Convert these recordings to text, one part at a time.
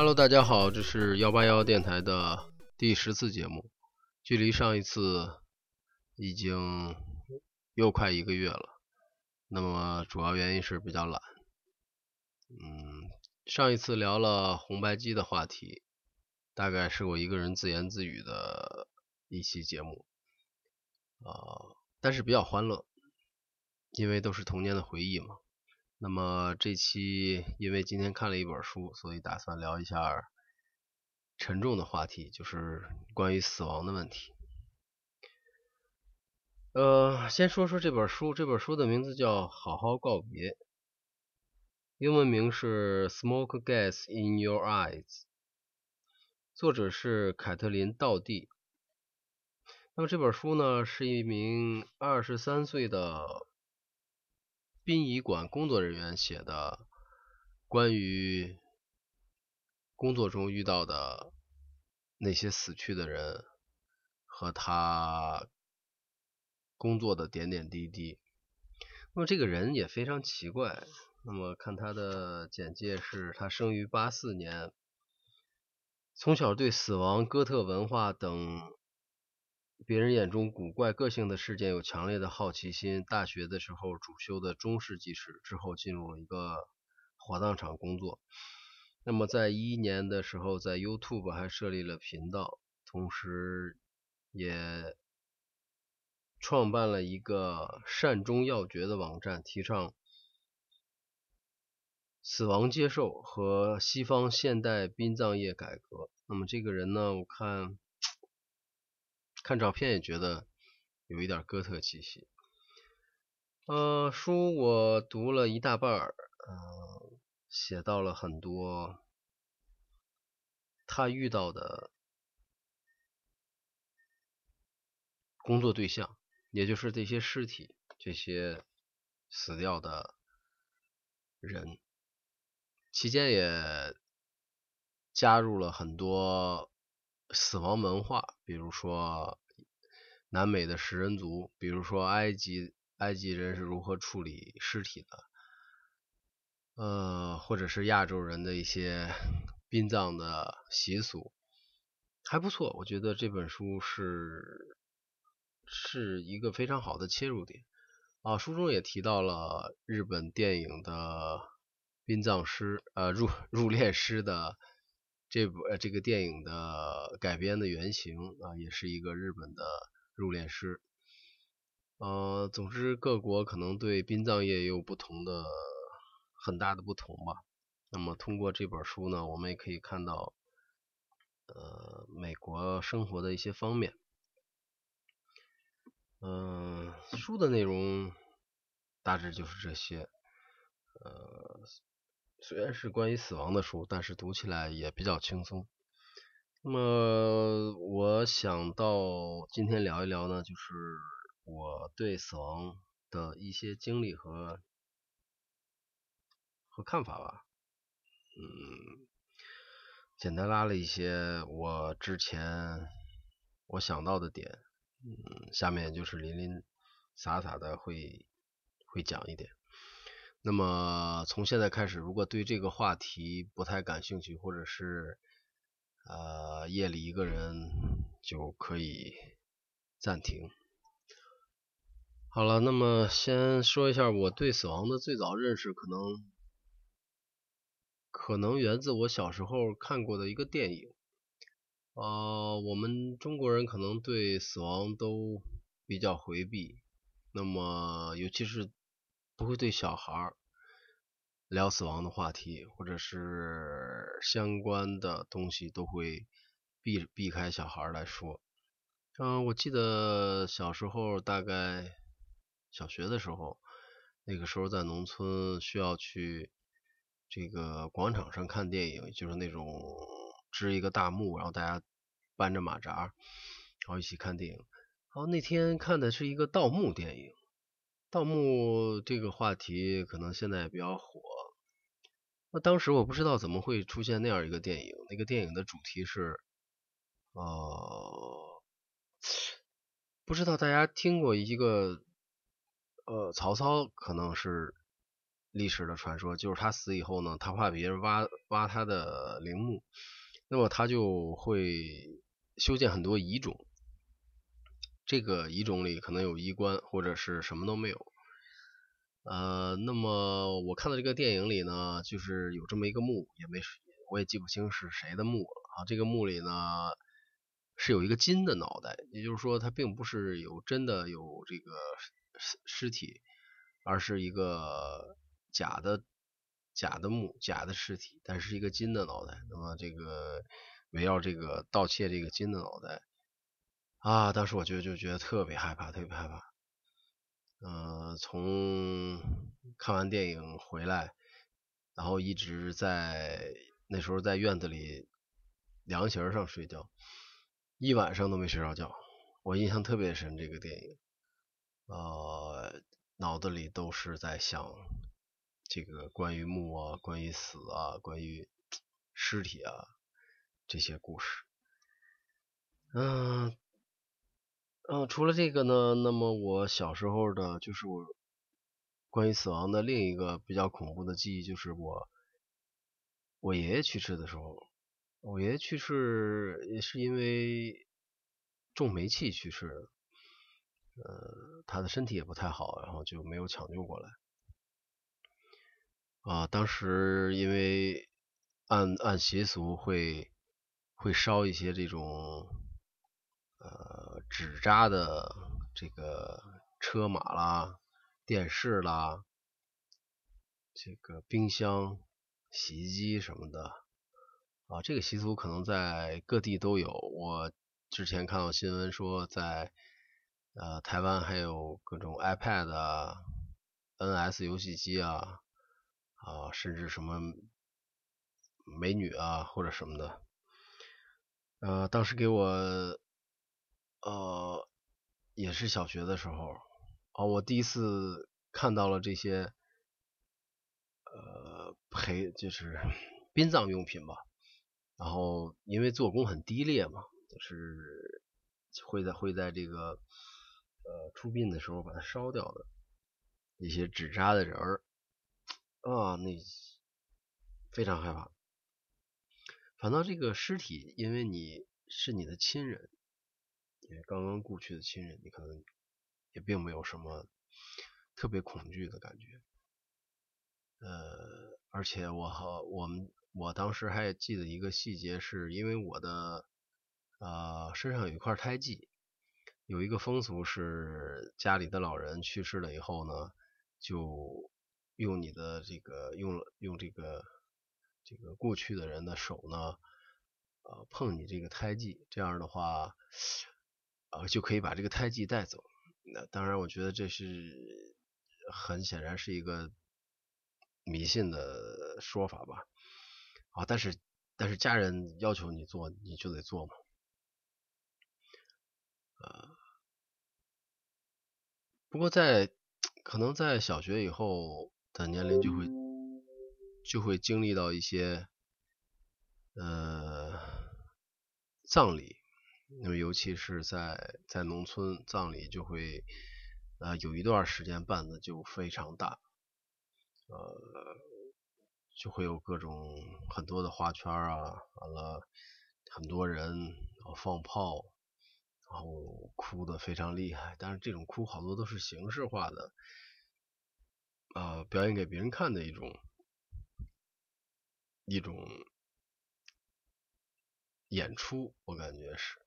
Hello，大家好，这是幺八幺电台的第十次节目，距离上一次已经又快一个月了。那么主要原因是比较懒。嗯，上一次聊了红白机的话题，大概是我一个人自言自语的一期节目，啊，但是比较欢乐，因为都是童年的回忆嘛。那么这期因为今天看了一本书，所以打算聊一下沉重的话题，就是关于死亡的问题。呃，先说说这本书，这本书的名字叫《好好告别》，英文名是《Smoke Gas in Your Eyes》，作者是凯特琳·道蒂。那么这本书呢，是一名二十三岁的。殡仪馆工作人员写的关于工作中遇到的那些死去的人和他工作的点点滴滴。那么这个人也非常奇怪。那么看他的简介是，他生于八四年，从小对死亡、哥特文化等。别人眼中古怪个性的事件有强烈的好奇心。大学的时候主修的中世纪史，之后进入了一个火葬场工作。那么在一一年的时候，在 YouTube 还设立了频道，同时也创办了一个善终要诀的网站，提倡死亡接受和西方现代殡葬业改革。那么这个人呢，我看。看照片也觉得有一点哥特气息。呃，书我读了一大半儿，呃，写到了很多他遇到的工作对象，也就是这些尸体，这些死掉的人，期间也加入了很多。死亡文化，比如说南美的食人族，比如说埃及埃及人是如何处理尸体的，呃，或者是亚洲人的一些 殡葬的习俗，还不错。我觉得这本书是是一个非常好的切入点啊。书中也提到了日本电影的殡葬师，呃，入入殓师的。这部呃这个电影的改编的原型啊，也是一个日本的入殓师。呃，总之各国可能对殡葬业也有不同的很大的不同吧。那么通过这本书呢，我们也可以看到呃美国生活的一些方面。嗯，书的内容大致就是这些。呃。虽然是关于死亡的书，但是读起来也比较轻松。那么我想到今天聊一聊呢，就是我对死亡的一些经历和和看法吧。嗯，简单拉了一些我之前我想到的点，嗯，下面就是零零散散的会会讲一点。那么从现在开始，如果对这个话题不太感兴趣，或者是呃夜里一个人，就可以暂停。好了，那么先说一下我对死亡的最早认识，可能可能源自我小时候看过的一个电影。呃，我们中国人可能对死亡都比较回避，那么尤其是。不会对小孩聊死亡的话题，或者是 相关的东西，都会避避开小孩来说。嗯，我记得小时候，大概小学的时候，那个时候在农村需要去这个广场上看电影，就是那种 支一个大幕，然后大家搬着马扎，然后一起看电影。然后那天看的是一个盗墓电影。盗墓这个话题可能现在也比较火。那当时我不知道怎么会出现那样一个电影，那个电影的主题是，呃，不知道大家听过一个，呃，曹操可能是历史的传说，就是他死以后呢，他怕别人挖挖他的陵墓，那么他就会修建很多遗冢，这个遗冢里可能有衣冠，或者是什么都没有。呃，那么我看到这个电影里呢，就是有这么一个墓，也没我也记不清是谁的墓了啊。这个墓里呢是有一个金的脑袋，也就是说它并不是有真的有这个尸尸体，而是一个假的假的墓，假的尸体，但是一个金的脑袋。那么这个围绕这个盗窃这个金的脑袋啊，当时我觉得就觉得特别害怕，特别害怕。呃，从看完电影回来，然后一直在那时候在院子里凉席上睡觉，一晚上都没睡着觉。我印象特别深，这个电影，呃，脑子里都是在想这个关于墓啊、关于死啊、关于尸体啊这些故事。嗯。嗯，除了这个呢，那么我小时候的，就是我关于死亡的另一个比较恐怖的记忆，就是我我爷爷去世的时候，我爷爷去世也是因为中煤气去世的，呃，他的身体也不太好，然后就没有抢救过来。啊，当时因为按按习俗会会烧一些这种。呃，纸扎的这个车马啦、电视啦、这个冰箱、洗衣机什么的啊，这个习俗可能在各地都有。我之前看到新闻说，在呃台湾还有各种 iPad 啊、NS 游戏机啊啊，甚至什么美女啊或者什么的。呃，当时给我。呃，也是小学的时候，哦，我第一次看到了这些，呃，陪就是 殡葬用品吧。然后因为做工很低劣嘛，就是会在会在这个呃出殡的时候把它烧掉的一些纸扎的人儿啊，那非常害怕。反倒这个尸体，因为你是你的亲人。因为刚刚故去的亲人，你可能也并没有什么特别恐惧的感觉。呃，而且我和我们，我当时还记得一个细节，是因为我的呃身上有一块胎记，有一个风俗是家里的老人去世了以后呢，就用你的这个用用这个这个过去的人的手呢，呃碰你这个胎记，这样的话。啊，就可以把这个胎记带走。那当然，我觉得这是很显然是一个迷信的说法吧。啊，但是但是家人要求你做，你就得做嘛。呃，不过在可能在小学以后的年龄就会就会经历到一些呃葬礼。那么，尤其是在在农村，葬礼就会呃有一段时间办的就非常大，呃，就会有各种很多的花圈啊，完了很多人，放炮，然后哭的非常厉害。但是这种哭好多都是形式化的，啊，表演给别人看的一种一种演出，我感觉是。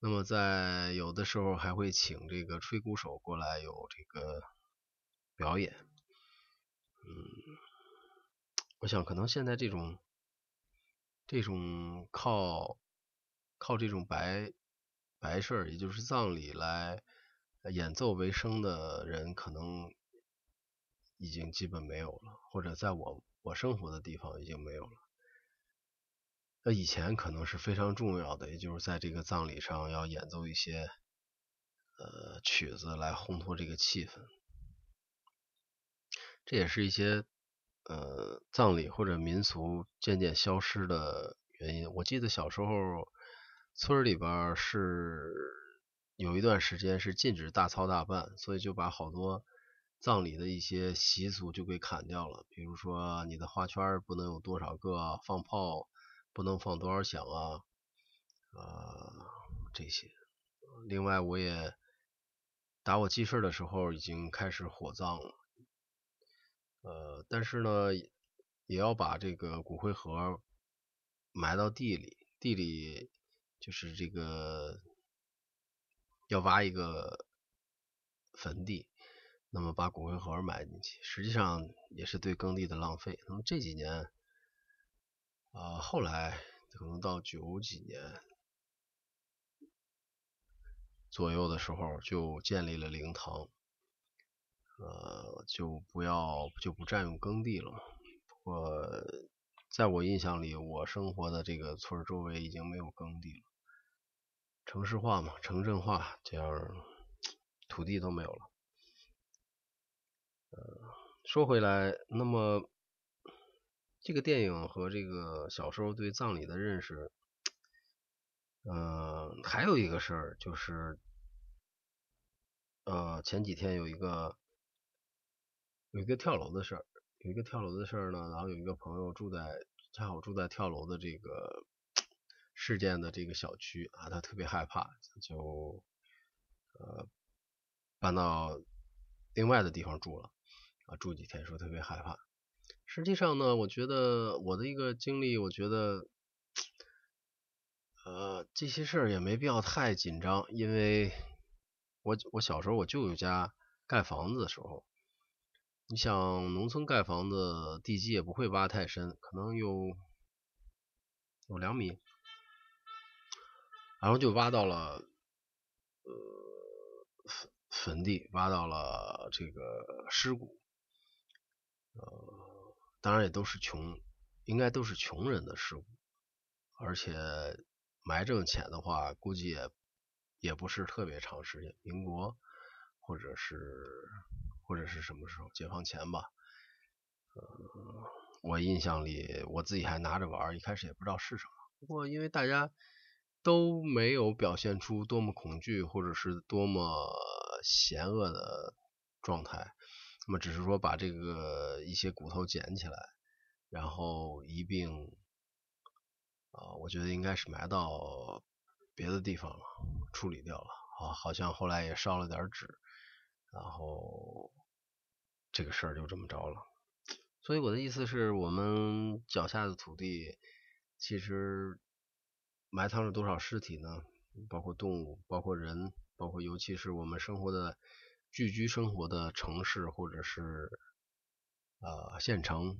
那么在有的时候还会请这个吹鼓手过来有这个表演，嗯，我想可能现在这种这种靠靠这种白白事儿，也就是葬礼来演奏为生的人，可能已经基本没有了，或者在我我生活的地方已经没有了。那以前可能是非常重要的，也就是在这个葬礼上要演奏一些呃曲子来烘托这个气氛。这也是一些呃葬礼或者民俗渐渐消失的原因。我记得小时候村里边是有一段时间是禁止大操大办，所以就把好多葬礼的一些习俗就给砍掉了，比如说你的花圈不能有多少个，放炮不能放多少响啊，呃这些。另外我也打我记事的时候已经开始火葬了，呃但是呢也要把这个骨灰盒埋到地里，地里就是这个要挖一个坟地。那么把骨灰盒埋进去，实际上也是对耕地的浪费。那么这几年，啊，后来可能到九几年左右的时候，就建立了灵堂，呃，就不要就不占用耕地了。不过，在我印象里，我生活的这个村周围已经没有耕地了，城市化嘛，城镇化，这样土地都没有了。呃，说回来，那么这个电影和这个小时候对葬礼的认识，嗯，还有一个事儿就是，呃，前几天有一个有一个跳楼的事儿，有一个跳楼的事儿呢，然后有一个朋友住在恰好住在跳楼的这个事件的这个小区啊，他特别害怕，就呃搬到另外的地方住了。啊，住几天说特别害怕。实际上呢，我觉得我的一个经历，我觉得，呃，这些事儿也没必要太紧张，因为我我小时候我舅舅家盖房子的时候，你想农村盖房子地基也不会挖太深，可能有有两米，然后就挖到了呃坟坟地，挖到了这个尸骨。当然也都是穷，应该都是穷人的事物，而且埋这么浅的话，估计也也不是特别长时间，民国或者是或者是什么时候，解放前吧。呃，我印象里我自己还拿着玩，一开始也不知道是什么，不过因为大家都没有表现出多么恐惧或者是多么险恶的状态。那么只是说把这个一些骨头捡起来，然后一并啊，我觉得应该是埋到别的地方了，处理掉了啊，好像后来也烧了点纸，然后这个事儿就这么着了。所以我的意思是我们脚下的土地其实埋藏着多少尸体呢？包括动物，包括人，包括尤其是我们生活的。聚居生活的城市或者是呃县城，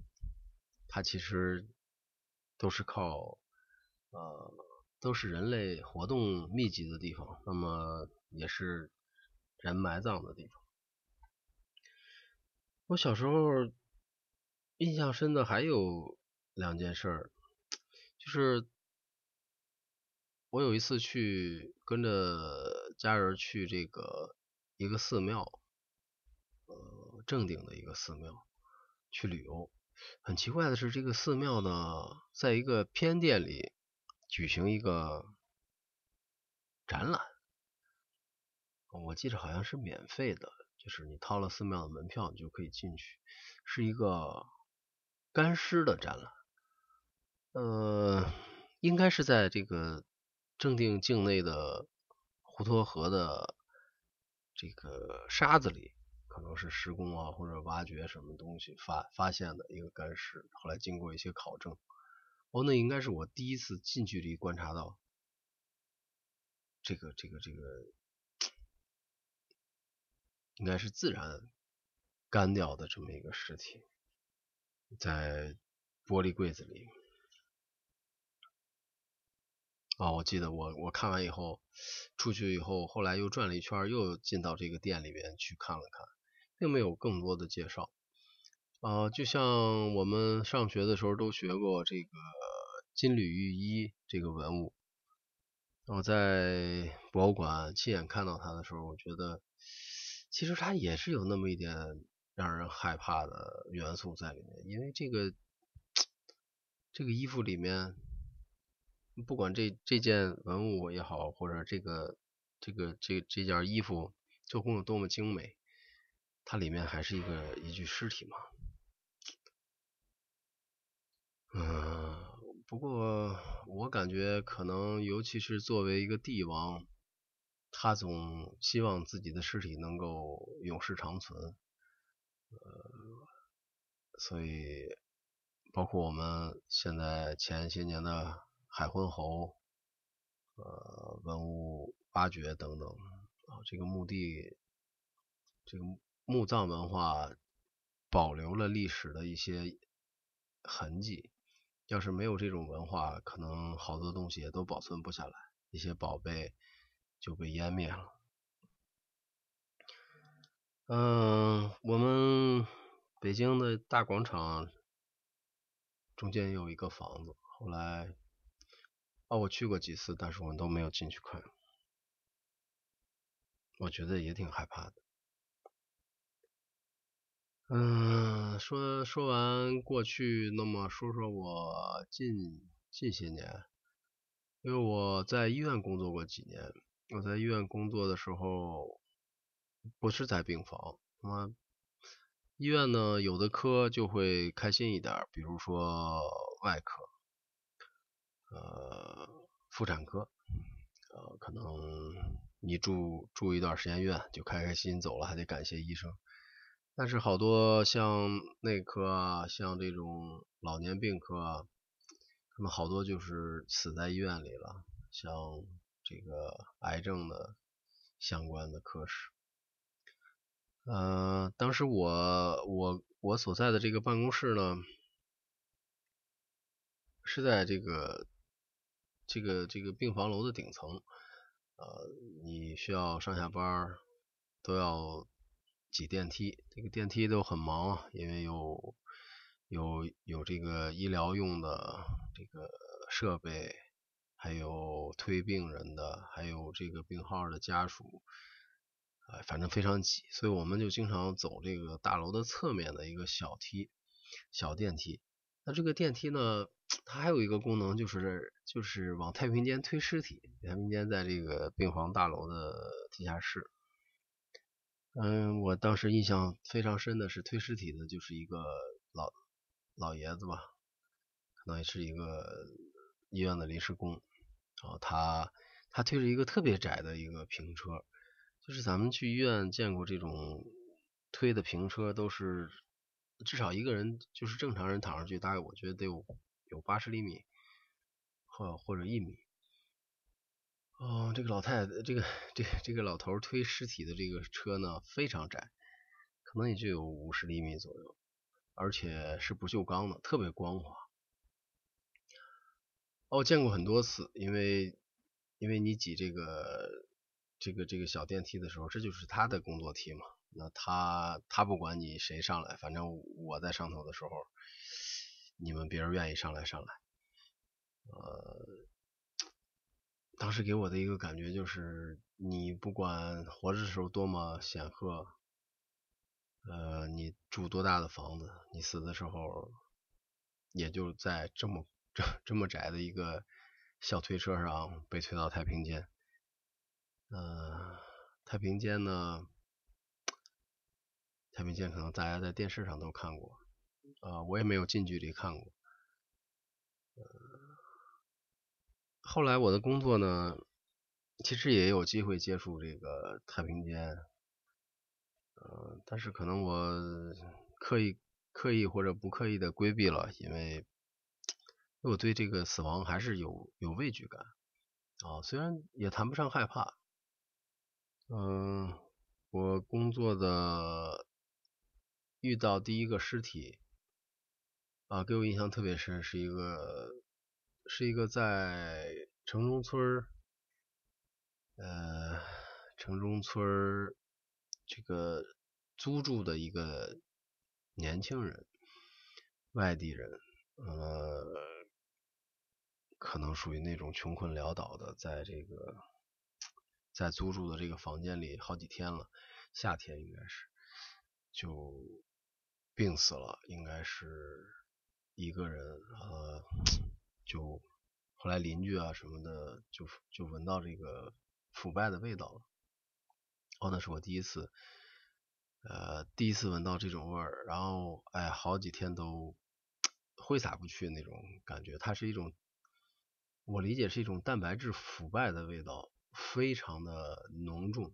它其实都是靠呃都是人类活动密集的地方，那么也是人埋葬的地方。我小时候印象深的还有两件事儿，就是我有一次去跟着家人去这个。一个寺庙，呃，正定的一个寺庙去旅游。很奇怪的是，这个寺庙呢，在一个偏殿里举行一个展览。我记着好像是免费的，就是你掏了寺庙的门票，你就可以进去。是一个干尸的展览，呃，应该是在这个正定境内的滹沱河的。这个沙子里可能是施工啊，或者挖掘什么东西发发现的一个干尸。后来经过一些考证，哦，那应该是我第一次近距离观察到这个这个这个，应该是自然干掉的这么一个尸体，在玻璃柜子里。啊，我记得我我看完以后，出去以后，后来又转了一圈，又进到这个店里边去看了看，并没有更多的介绍。啊，就像我们上学的时候都学过这个金缕玉衣这个文物，我在博物馆亲眼看到它的时候，我觉得其实它也是有那么一点让人害怕的元素在里面，因为这个 这个衣服里面。不管这这件文物也好，或者这个这个这这件衣服做工有多么精美，它里面还是一个一具尸体嘛。嗯，不过我感觉可能，尤其是作为一个帝王，他总希望自己的尸体能够永世长存。呃，所以包括我们现在前些年的海昏侯，呃，文物挖掘等等啊，这个墓地，这个墓葬文化保留了历史的一些痕迹。要是没有这种文化，可能好多东西也都保存不下来，一些宝贝就被湮灭了。嗯，我们北京的大广场中间有一个房子，后来啊，我去过几次，但是我们都没有进去看，我觉得也挺害怕的。嗯，说说完过去，那么说说我近近些年，因为我在医院工作过几年，我在医院工作的时候。不是在病房，那么医院呢，有的科就会开心一点，比如说外科，呃，妇产科，呃，可能你住住一段时间院就开开心心走了，还得感谢医生。但是好多像内科啊，像这种老年病科啊，他们好多就是死在医院里了，像这个癌症的相关的科室。呃，当时我我我所在的这个办公室呢，是在这个这个这个病房楼的顶层，呃，你需要上下班都要挤电梯，这个电梯都很忙，因为有有有这个医疗用的这个设备，还有推病人的，还有这个病号的家属。哎，反正非常挤，所以我们就经常走这个大楼的侧面的一个小梯、小电梯。那这个电梯呢，它还有一个功能，就是就是往太平间推尸体。太平间在这个病房大楼的地下室。嗯，我当时印象非常深的是推尸体的，就是一个老老爷子吧，可能也是一个医院的临时工。然后他他推着一个特别窄的一个平车。就是咱们去医院见过这种推的平车，都是至少一个人，就是正常人躺上去，大概我觉得得有有八十厘米或或者一米。哦，这个老太太，这个这个这个老头推尸体的这个车呢，非常窄，可能也就有五十厘米左右，而且是不锈钢的，特别光滑。哦，见过很多次，因为因为你挤这个。这个这个小电梯的时候，这就是他的工作梯嘛。那他他不管你谁上来，反正我在上头的时候，你们别人愿意上来上来。呃，当时给我的一个感觉就是，你不管活着的时候多么显赫，呃，你住多大的房子，你死的时候，也就在这么这这么窄的一个小推车上被推到太平间。呃，太平间呢？太平间可能大家在电视上都看过，啊，我也没有近距离看过。呃，后来我的工作呢，其实也有机会接触这个太平间，呃，但是可能我刻意刻意或者不刻意的规避了，因为我对这个死亡还是有有畏惧感，啊，虽然也谈不上害怕。嗯，我工作的遇到第一个尸体啊，给我印象特别深，是一个是一个在城中村呃城中村这个租住的一个年轻人，外地人，呃，可能属于那种穷困潦倒的，在这个。在租住的这个房间里好几天了，夏天应该是就病死了，应该是一个人，呃，就后来邻居啊什么的就就闻到这个腐败的味道了。哦，那是我第一次，呃，第一次闻到这种味儿，然后哎，好几天都挥洒不去那种感觉。它是一种，我理解是一种蛋白质腐败的味道，非常的浓重。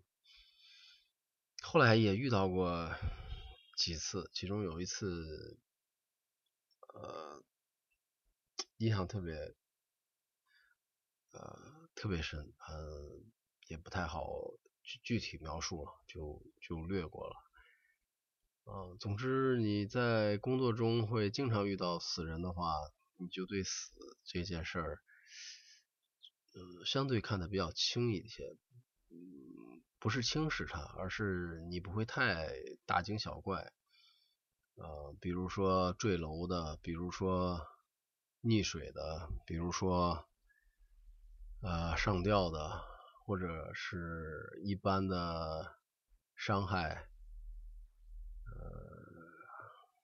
后来也遇到过几次，其中有一次，呃，印象特别，呃，特别深，呃，也不太好具具体描述了，就就略过了。嗯，总之你在工作中会经常遇到死人的话，你就对死这件事儿，嗯，相对看得比较轻一些，嗯，不是轻视它，而是你不会太大惊小怪，呃，比如说坠楼的，比如说溺水的，比如说呃上吊的，或者是一般的伤害。呃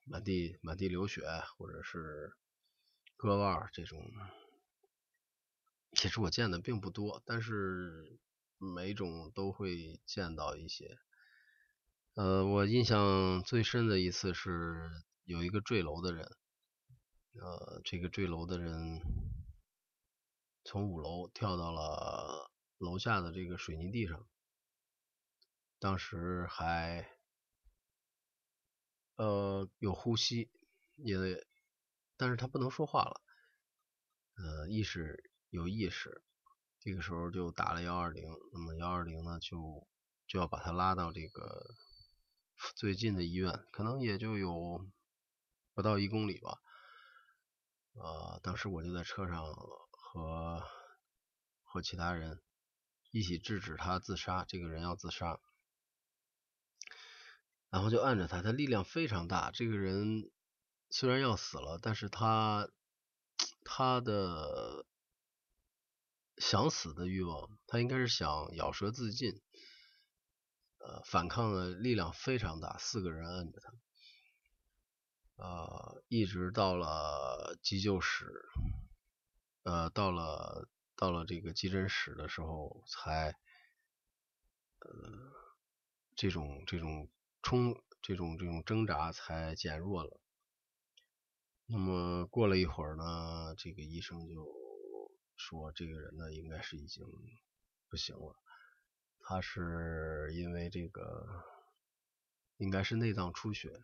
满地满地流血，或者是割腕这种，其实我见的并不多，但是每种都会见到一些。呃，我印象最深的一次是有一个坠楼的人，呃，这个坠楼的人从五楼跳到了楼下的这个水泥地上，当时还。呃，有呼吸，也，但是他不能说话了，呃，意识有意识，这个时候就打了幺二零，那么幺二零呢，就就要把他拉到这个最近的医院，可能也就有不到一公里吧，呃，当时我就在车上和和其他人一起制止他自杀，这个人要自杀。然后就按着他，他力量非常大。这个人虽然要死了，但是他他的想死的欲望，他应该是想咬舌自尽。呃，反抗的力量非常大，四个人按着他，呃，一直到了急救室，呃，到了到了这个急诊室的时候，才呃这种这种。冲这种这种挣扎才减弱了。那么过了一会儿呢，这个医生就说这个人呢应该是已经不行了。他是因为这个应该是内脏出血，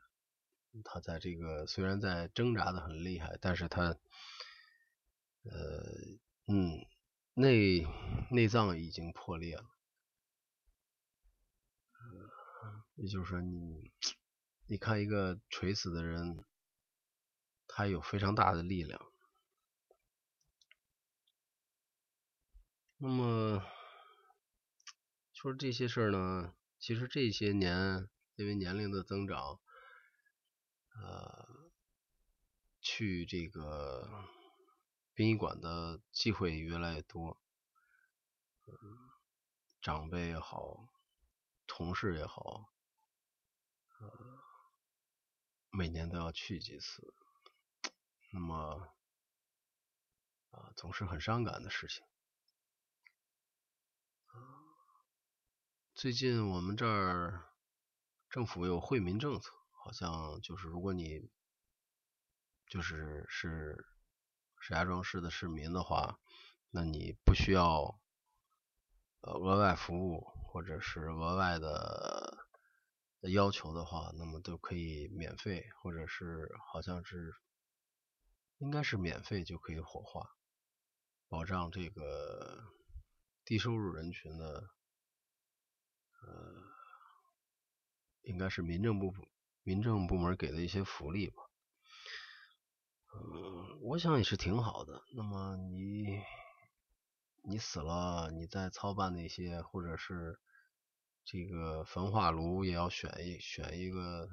他在这个虽然在挣扎的很厉害，但是他呃嗯内内脏已经破裂了。也就是说，你你看一个垂死的人，他有非常大的力量。那么说这些事儿呢，其实这些年因为年龄的增长，呃，去这个殡仪馆的机会也越来越多，长辈也好，同事也好。呃，每年都要去几次，那么啊，总是很伤感的事情。最近我们这儿政府有惠民政策，好像就是如果你就是是石家庄市的市民的话，那你不需要额外服务或者是额外的。的要求的话，那么都可以免费，或者是好像是应该是免费就可以火化，保障这个低收入人群的，呃，应该是民政部民政部门给的一些福利吧。嗯，我想也是挺好的。那么你你死了，你再操办那些，或者是。这个焚化炉也要选一选一个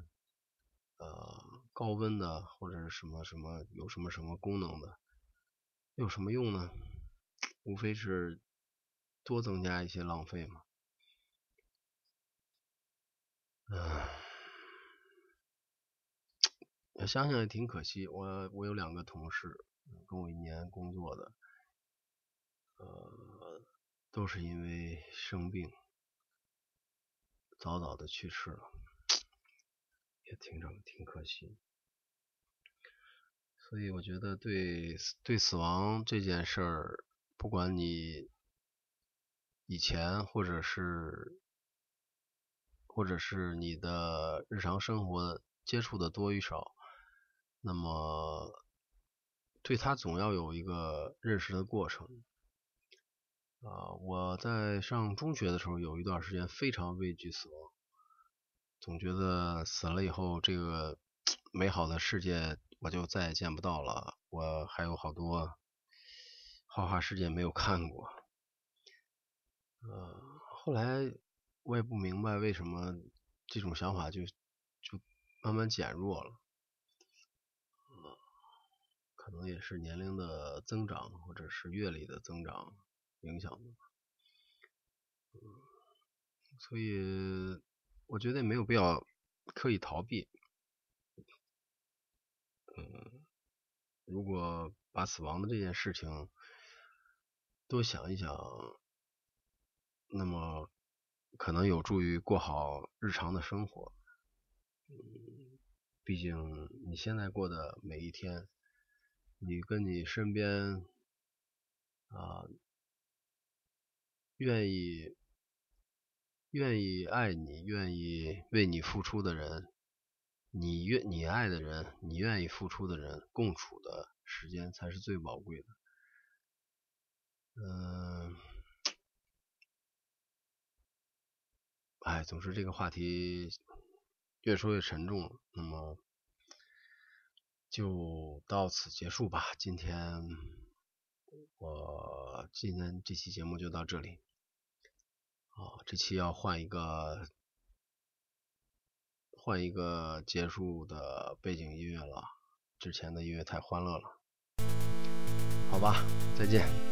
呃高温的或者是什么什么有什么什么功能的，有什么用呢？无非是多增加一些浪费嘛。嗯，想想也挺可惜。我我有两个同事跟我一年工作的，呃，都是因为生病。早早的去世了，也挺着挺可惜。所以我觉得对对死亡这件事儿，不管你以前或者是或者是你的日常生活接触的多与少，那么对他总要有一个认识的过程。啊，我在上中学的时候有一段时间非常畏惧死亡，总觉得死了以后这个美好的世界我就再也见不到了。我还有好多花花世界没有看过。呃，后来我也不明白为什么这种想法就就慢慢减弱了。可能也是年龄的增长，或者是阅历的增长。影响的，嗯，所以我觉得没有必要刻意逃避，嗯，如果把死亡的这件事情多想一想，那么可能有助于过好日常的生活，嗯，毕竟你现在过的每一天，你跟你身边啊。愿意愿意爱你、愿意为你付出的人，你愿你爱的人，你愿意付出的人，共处的时间才是最宝贵的。哎，总之这个话题越说越沉重了，那么就到此结束吧。今天我今天这期节目就到这里。啊，这期要换一个，换一个结束的背景音乐了，之前的音乐太欢乐了，好吧，再见。